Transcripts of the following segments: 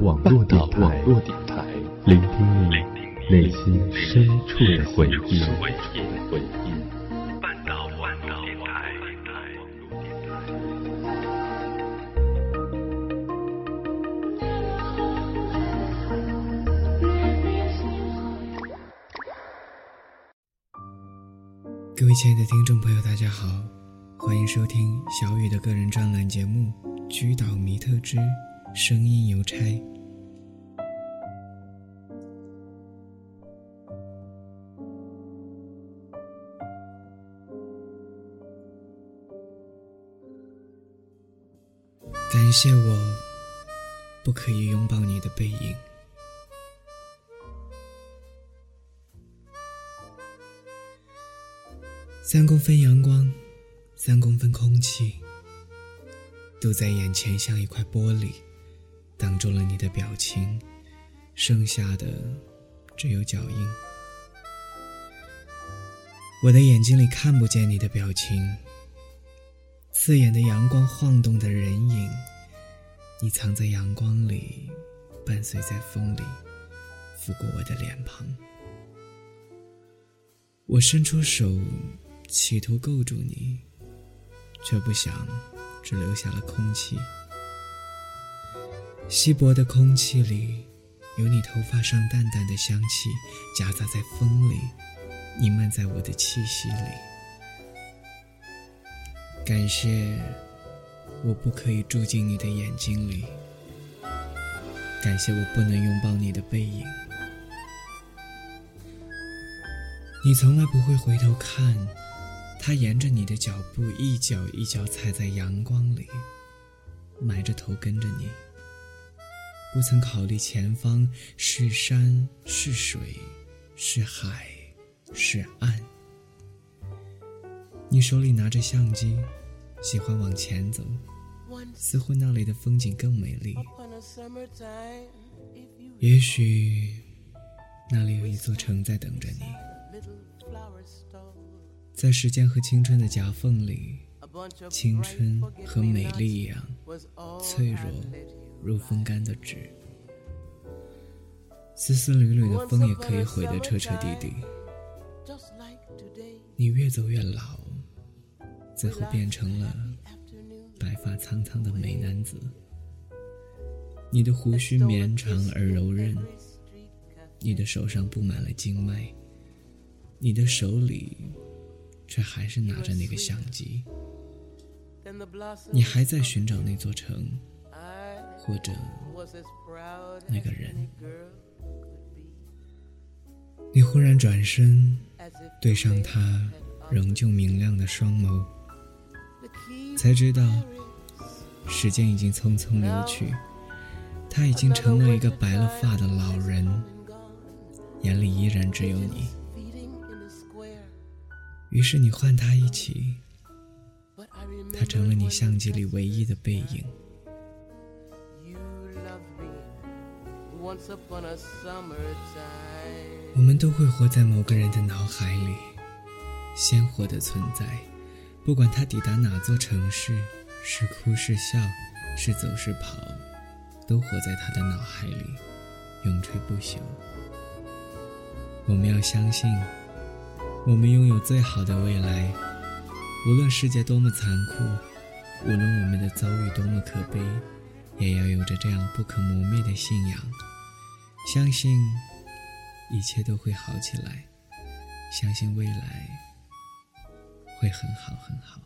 网络电台，聆听你内心深处的回忆。各位亲爱的听众朋友，大家好，欢迎收听小雨的个人专栏节目《居岛迷特之声音邮差》。感谢我不可以拥抱你的背影。三公分阳光，三公分空气，都在眼前，像一块玻璃，挡住了你的表情，剩下的只有脚印。我的眼睛里看不见你的表情，刺眼的阳光晃动的人影，你藏在阳光里，伴随在风里，拂过我的脸庞。我伸出手。企图够住你，却不想，只留下了空气。稀薄的空气里，有你头发上淡淡的香气，夹杂在风里，弥漫在我的气息里。感谢，我不可以住进你的眼睛里。感谢我不能拥抱你的背影。你从来不会回头看。他沿着你的脚步，一脚一脚踩在阳光里，埋着头跟着你，不曾考虑前方是山是水，是海是岸。你手里拿着相机，喜欢往前走，似乎那里的风景更美丽。也许那里有一座城在等着你。在时间和青春的夹缝里，青春和美丽一样脆弱，如风干的纸。丝丝缕缕的风也可以毁得彻彻底底。你越走越老，最后变成了白发苍苍的美男子。你的胡须绵长而柔韧，你的手上布满了经脉，你的手里。却还是拿着那个相机，你还在寻找那座城，或者那个人。你忽然转身，对上他仍旧明亮的双眸，才知道时间已经匆匆流去，他已经成了一个白了发的老人，眼里依然只有你。于是你唤他一起，他成了你相机里唯一的背影。我们都会活在某个人的脑海里，鲜活的存在。不管他抵达哪座城市，是哭是笑，是走是跑，都活在他的脑海里，永垂不朽。我们要相信。我们拥有最好的未来，无论世界多么残酷，无论我们的遭遇多么可悲，也要有着这样不可磨灭的信仰，相信一切都会好起来，相信未来会很好很好。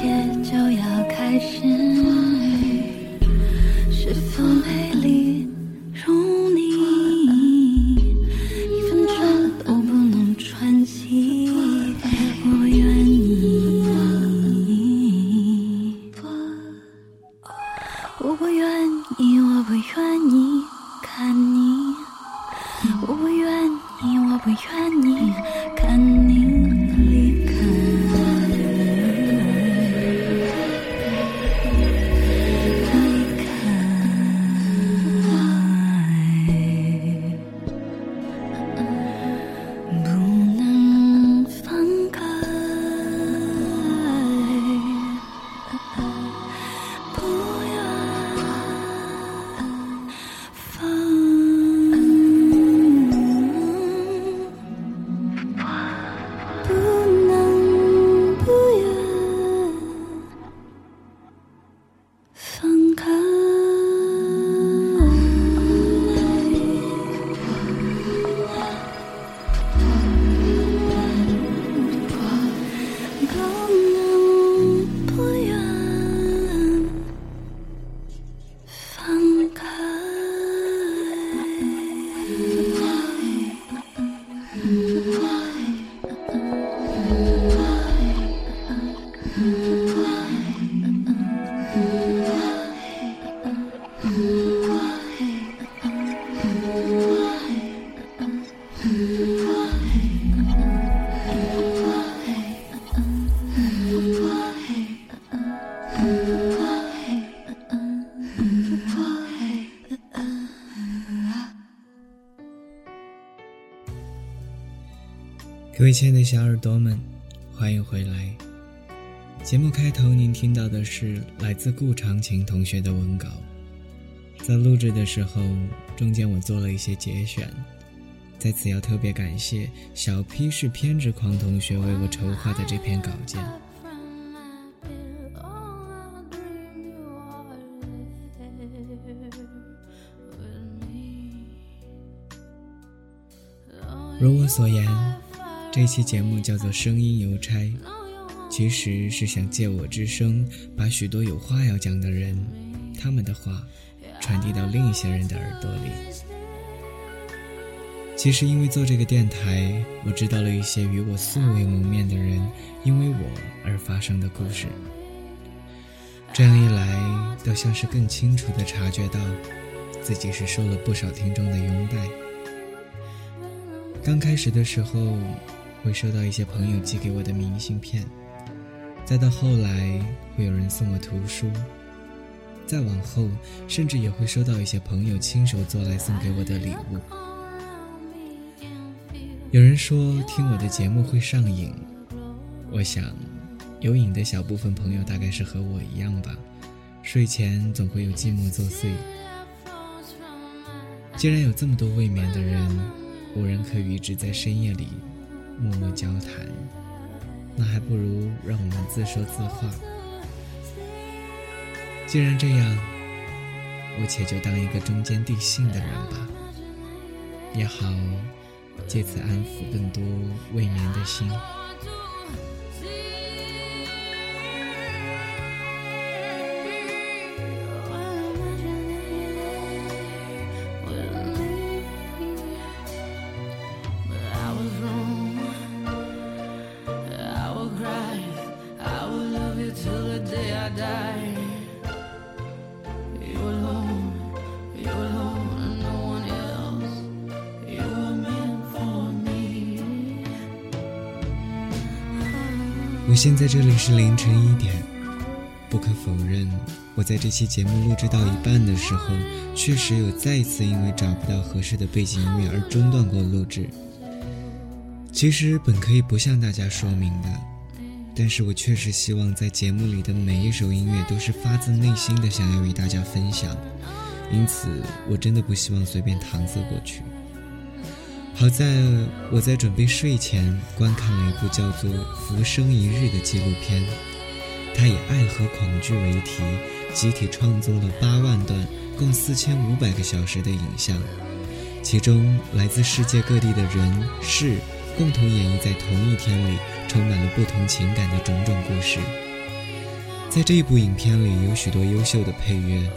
切就要开始，是否美丽如你？一分钟都不能喘息，我愿意。我不愿意，我不愿意看你，我不愿意，我不愿意各位亲爱的小耳朵们，欢迎回来。节目开头您听到的是来自顾长情同学的文稿，在录制的时候，中间我做了一些节选，在此要特别感谢小 P 是偏执狂同学为我筹划的这篇稿件。如我所言，这期节目叫做《声音邮差》，其实是想借我之声，把许多有话要讲的人，他们的话，传递到另一些人的耳朵里。其实因为做这个电台，我知道了一些与我素未谋面的人因为我而发生的故事。这样一来，倒像是更清楚地察觉到，自己是受了不少听众的拥戴。刚开始的时候，会收到一些朋友寄给我的明信片，再到后来会有人送我图书，再往后甚至也会收到一些朋友亲手做来送给我的礼物。有人说听我的节目会上瘾，我想，有瘾的小部分朋友大概是和我一样吧，睡前总会有寂寞作祟。既然有这么多未眠的人，无人可与之在深夜里默默交谈，那还不如让我们自说自话。既然这样，我且就当一个中间定性的人吧，也好借此安抚更多未眠的心。现在这里是凌晨一点，不可否认，我在这期节目录制到一半的时候，确实有再次因为找不到合适的背景音乐而中断过录制。其实本可以不向大家说明的，但是我确实希望在节目里的每一首音乐都是发自内心的想要与大家分享，因此我真的不希望随便搪塞过去。好在我在准备睡前观看了一部叫做《浮生一日》的纪录片，它以爱和恐惧为题，集体创作了八万段，共四千五百个小时的影像，其中来自世界各地的人事共同演绎在同一天里，充满了不同情感的种种故事。在这一部影片里有许多优秀的配乐，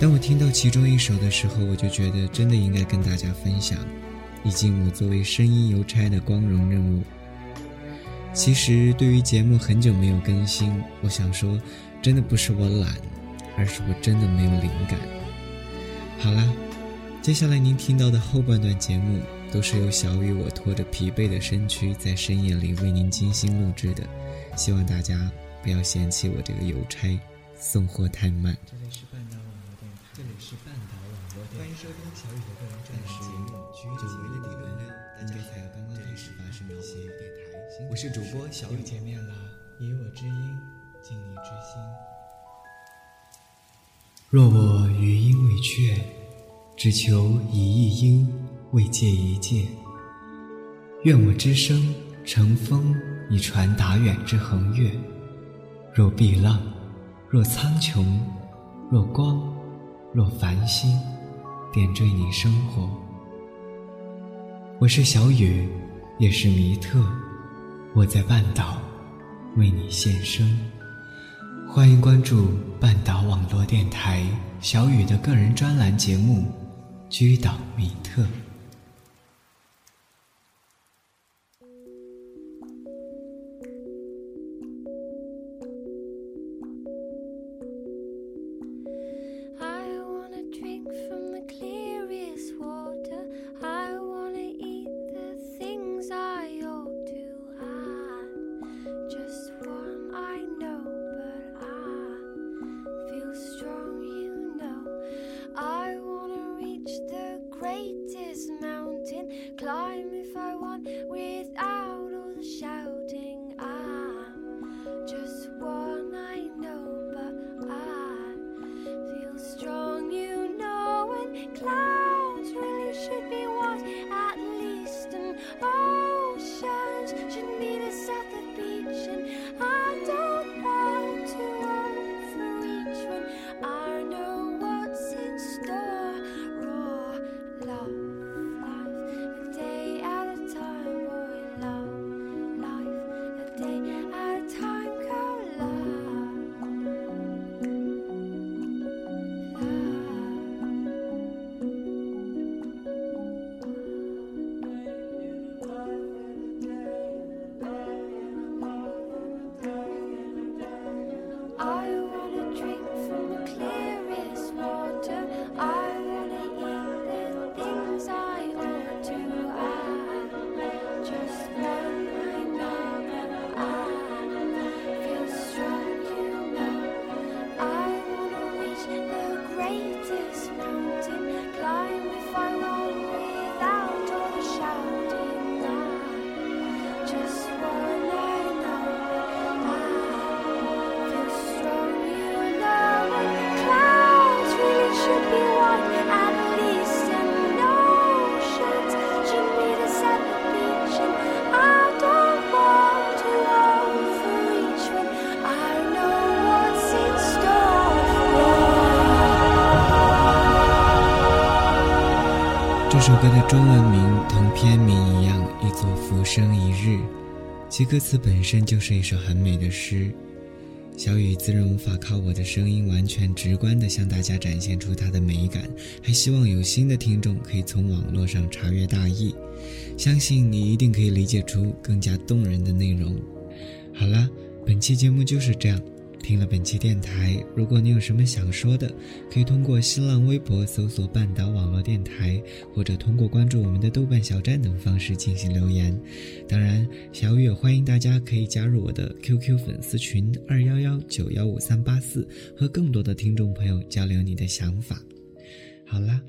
当我听到其中一首的时候，我就觉得真的应该跟大家分享，以尽我作为声音邮差的光荣任务。其实对于节目很久没有更新，我想说，真的不是我懒，而是我真的没有灵感。好啦，接下来您听到的后半段节目，都是由小雨我拖着疲惫的身躯在深夜里为您精心录制的，希望大家。不要嫌弃我这个邮差送货太慢。我是主播小雨，见面了，以我之音敬你之心。若我余音未却，只求以一音未借一借。愿我之声乘风，以传达远之横越。若碧浪，若苍穹，若光，若繁星，点缀你生活。我是小雨，也是弥特，我在半岛为你献声。欢迎关注半岛网络电台小雨的个人专栏节目《居岛米特》。这首歌的中文名同片名一样，一座浮生一日，其歌词本身就是一首很美的诗。小雨自认无法靠我的声音完全直观地向大家展现出它的美感，还希望有新的听众可以从网络上查阅大意，相信你一定可以理解出更加动人的内容。好了，本期节目就是这样。听了本期电台，如果你有什么想说的，可以通过新浪微博搜索“半岛网络电台”，或者通过关注我们的豆瓣小站等方式进行留言。当然，小雨也欢迎大家可以加入我的 QQ 粉丝群二幺幺九幺五三八四，和更多的听众朋友交流你的想法。好了。